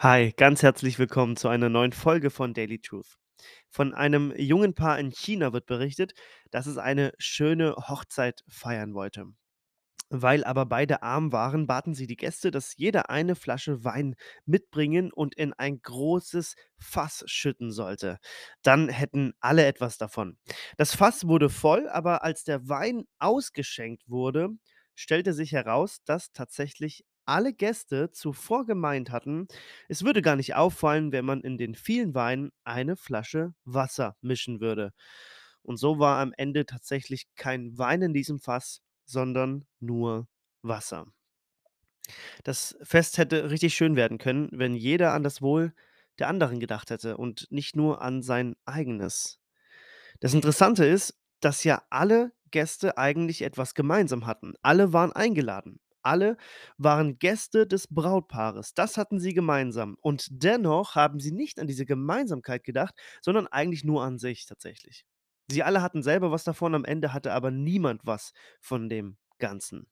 Hi, ganz herzlich willkommen zu einer neuen Folge von Daily Truth. Von einem jungen Paar in China wird berichtet, dass es eine schöne Hochzeit feiern wollte. Weil aber beide arm waren, baten sie die Gäste, dass jeder eine Flasche Wein mitbringen und in ein großes Fass schütten sollte. Dann hätten alle etwas davon. Das Fass wurde voll, aber als der Wein ausgeschenkt wurde, stellte sich heraus, dass tatsächlich alle Gäste zuvor gemeint hatten, es würde gar nicht auffallen, wenn man in den vielen Wein eine Flasche Wasser mischen würde. Und so war am Ende tatsächlich kein Wein in diesem Fass, sondern nur Wasser. Das Fest hätte richtig schön werden können, wenn jeder an das Wohl der anderen gedacht hätte und nicht nur an sein eigenes. Das Interessante ist, dass ja alle Gäste eigentlich etwas gemeinsam hatten. Alle waren eingeladen. Alle waren Gäste des Brautpaares. Das hatten sie gemeinsam. Und dennoch haben sie nicht an diese Gemeinsamkeit gedacht, sondern eigentlich nur an sich tatsächlich. Sie alle hatten selber was davon, am Ende hatte aber niemand was von dem Ganzen.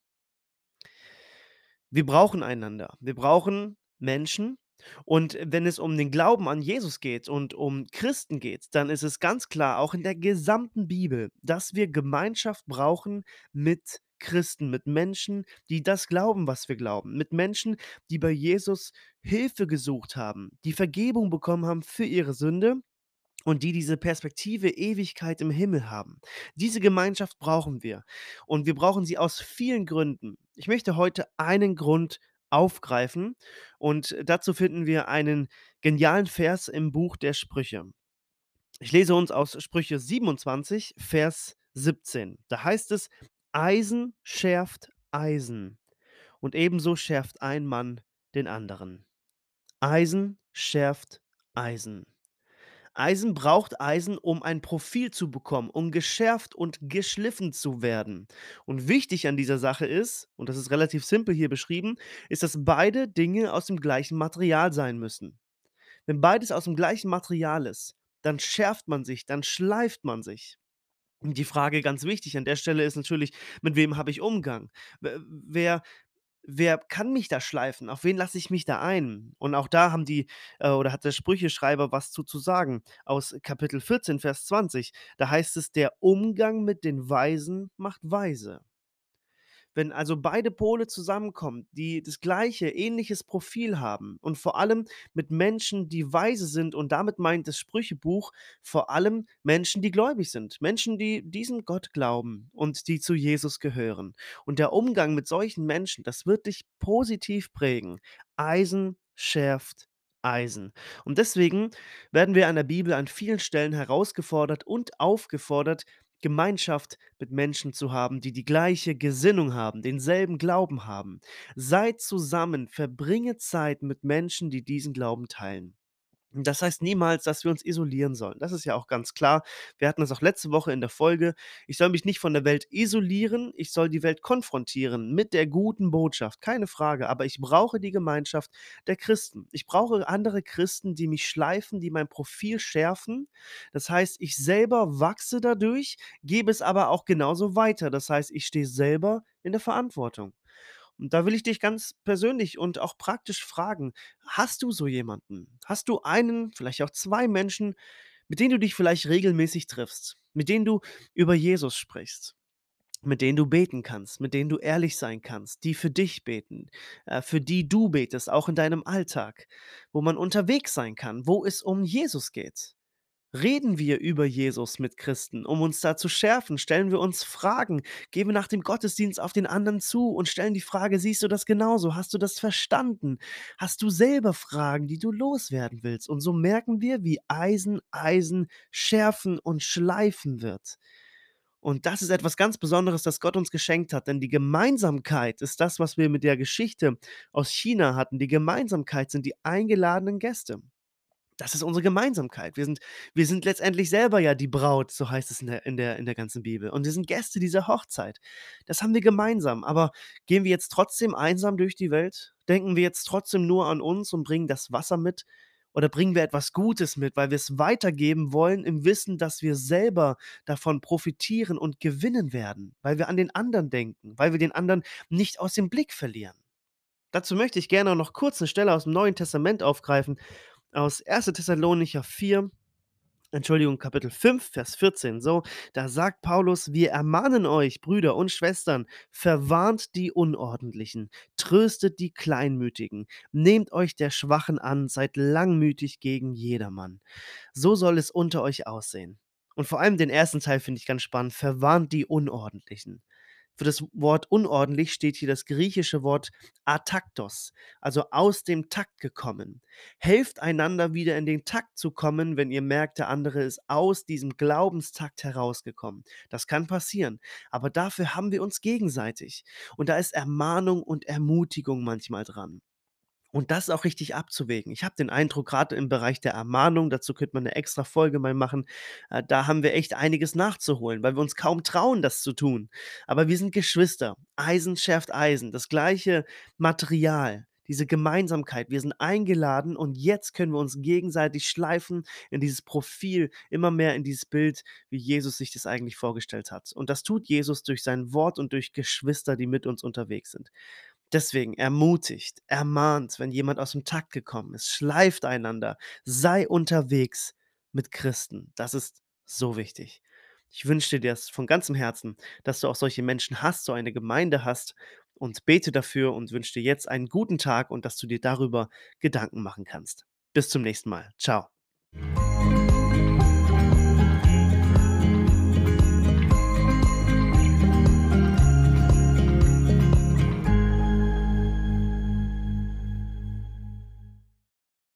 Wir brauchen einander. Wir brauchen Menschen. Und wenn es um den Glauben an Jesus geht und um Christen geht, dann ist es ganz klar, auch in der gesamten Bibel, dass wir Gemeinschaft brauchen mit Christen, mit Menschen, die das glauben, was wir glauben, mit Menschen, die bei Jesus Hilfe gesucht haben, die Vergebung bekommen haben für ihre Sünde und die diese Perspektive Ewigkeit im Himmel haben. Diese Gemeinschaft brauchen wir und wir brauchen sie aus vielen Gründen. Ich möchte heute einen Grund aufgreifen und dazu finden wir einen genialen Vers im Buch der Sprüche. Ich lese uns aus Sprüche 27, Vers 17. Da heißt es, Eisen schärft Eisen und ebenso schärft ein Mann den anderen. Eisen schärft Eisen. Eisen braucht Eisen, um ein Profil zu bekommen, um geschärft und geschliffen zu werden. Und wichtig an dieser Sache ist, und das ist relativ simpel hier beschrieben, ist, dass beide Dinge aus dem gleichen Material sein müssen. Wenn beides aus dem gleichen Material ist, dann schärft man sich, dann schleift man sich. Die Frage ganz wichtig an der Stelle ist natürlich, mit wem habe ich Umgang? Wer, Wer kann mich da schleifen? Auf wen lasse ich mich da ein? Und auch da haben die äh, oder hat der Sprücheschreiber was zu zu sagen. Aus Kapitel 14, Vers 20. Da heißt es: „Der Umgang mit den Weisen macht weise.“ Wenn also beide Pole zusammenkommen, die das gleiche, ähnliches Profil haben und vor allem mit Menschen, die weise sind und damit meint das Sprüchebuch vor allem Menschen, die gläubig sind, Menschen, die diesem Gott glauben und die zu Jesus gehören. Und der Umgang mit solchen Menschen, das wird dich positiv prägen. Eisen schärft Eisen. Und deswegen werden wir an der Bibel an vielen Stellen herausgefordert und aufgefordert, Gemeinschaft mit Menschen zu haben, die die gleiche Gesinnung haben, denselben Glauben haben. Seid zusammen, verbringe Zeit mit Menschen, die diesen Glauben teilen. Das heißt niemals, dass wir uns isolieren sollen. Das ist ja auch ganz klar. Wir hatten das auch letzte Woche in der Folge. Ich soll mich nicht von der Welt isolieren, ich soll die Welt konfrontieren mit der guten Botschaft, keine Frage. Aber ich brauche die Gemeinschaft der Christen. Ich brauche andere Christen, die mich schleifen, die mein Profil schärfen. Das heißt, ich selber wachse dadurch, gebe es aber auch genauso weiter. Das heißt, ich stehe selber in der Verantwortung. Und da will ich dich ganz persönlich und auch praktisch fragen: Hast du so jemanden? Hast du einen, vielleicht auch 2 Menschen, mit denen du dich vielleicht regelmäßig triffst, mit denen du über Jesus sprichst, mit denen du beten kannst, mit denen du ehrlich sein kannst, die für dich beten, äh, für die du betest, auch in deinem Alltag, wo man unterwegs sein kann, wo es um Jesus geht? Reden wir über Jesus mit Christen, um uns da zu schärfen? Stellen wir uns Fragen? Gehen wir nach dem Gottesdienst auf den anderen zu und stellen die Frage: „Siehst du das genauso? Hast du das verstanden? Hast du selber Fragen, die du loswerden willst?“ Und so merken wir, wie Eisen Eisen schärfen und schleifen wird. Und das ist etwas ganz Besonderes, das Gott uns geschenkt hat, denn die Gemeinsamkeit ist das, was wir mit der Geschichte aus China hatten. Die Gemeinsamkeit sind die eingeladenen Gäste. Das ist unsere Gemeinsamkeit. Wir sind wir sind letztendlich selber ja die Braut, so heißt es in der in der in der ganzen Bibel. Und wir sind Gäste dieser Hochzeit. Das haben wir gemeinsam. Aber gehen wir jetzt trotzdem einsam durch die Welt? Denken wir jetzt trotzdem nur an uns und bringen das Wasser mit? Oder bringen wir etwas Gutes mit, weil wir es weitergeben wollen im Wissen, dass wir selber davon profitieren und gewinnen werden, weil wir an den anderen denken, weil wir den anderen nicht aus dem Blick verlieren? Dazu möchte ich gerne noch kurz eine Stelle aus dem Neuen Testament aufgreifen, aus 1. Thessalonicher 4, Entschuldigung, Kapitel 5, Vers 14. So, da sagt Paulus: „Wir ermahnen euch, Brüder und Schwestern, verwarnt die Unordentlichen, tröstet die Kleinmütigen, nehmt euch der Schwachen an, seid langmütig gegen jedermann.“ So soll es unter euch aussehen. Und vor allem den ersten Teil finde ich ganz spannend: „Verwarnt die Unordentlichen.“ Für das Wort unordentlich steht hier das griechische Wort ataktos, also aus dem Takt gekommen. Helft einander wieder in den Takt zu kommen, wenn ihr merkt, der andere ist aus diesem Glaubenstakt herausgekommen. Das kann passieren, aber dafür haben wir uns gegenseitig. Und da ist Ermahnung und Ermutigung manchmal dran. Und das auch richtig abzuwägen. Ich habe den Eindruck, gerade im Bereich der Ermahnung, dazu könnte man 'ne extra Folge mal machen, äh, da haben wir echt einiges nachzuholen, weil wir uns kaum trauen, das zu tun. Aber wir sind Geschwister. Eisen schärft Eisen, das gleiche Material, diese Gemeinsamkeit. Wir sind eingeladen und jetzt können wir uns gegenseitig schleifen in dieses Profil, immer mehr in dieses Bild, wie Jesus sich das eigentlich vorgestellt hat. Und das tut Jesus durch sein Wort und durch Geschwister, die mit uns unterwegs sind. Deswegen ermutigt, ermahnt, wenn jemand aus dem Takt gekommen ist, schleift einander, sei unterwegs mit Christen. Das ist so wichtig. Ich wünsche dir das von ganzem Herzen, dass du auch solche Menschen hast, so eine Gemeinde hast und bete dafür und wünsche dir jetzt einen guten Tag und dass du dir darüber Gedanken machen kannst. Bis zum nächsten Mal. Ciao.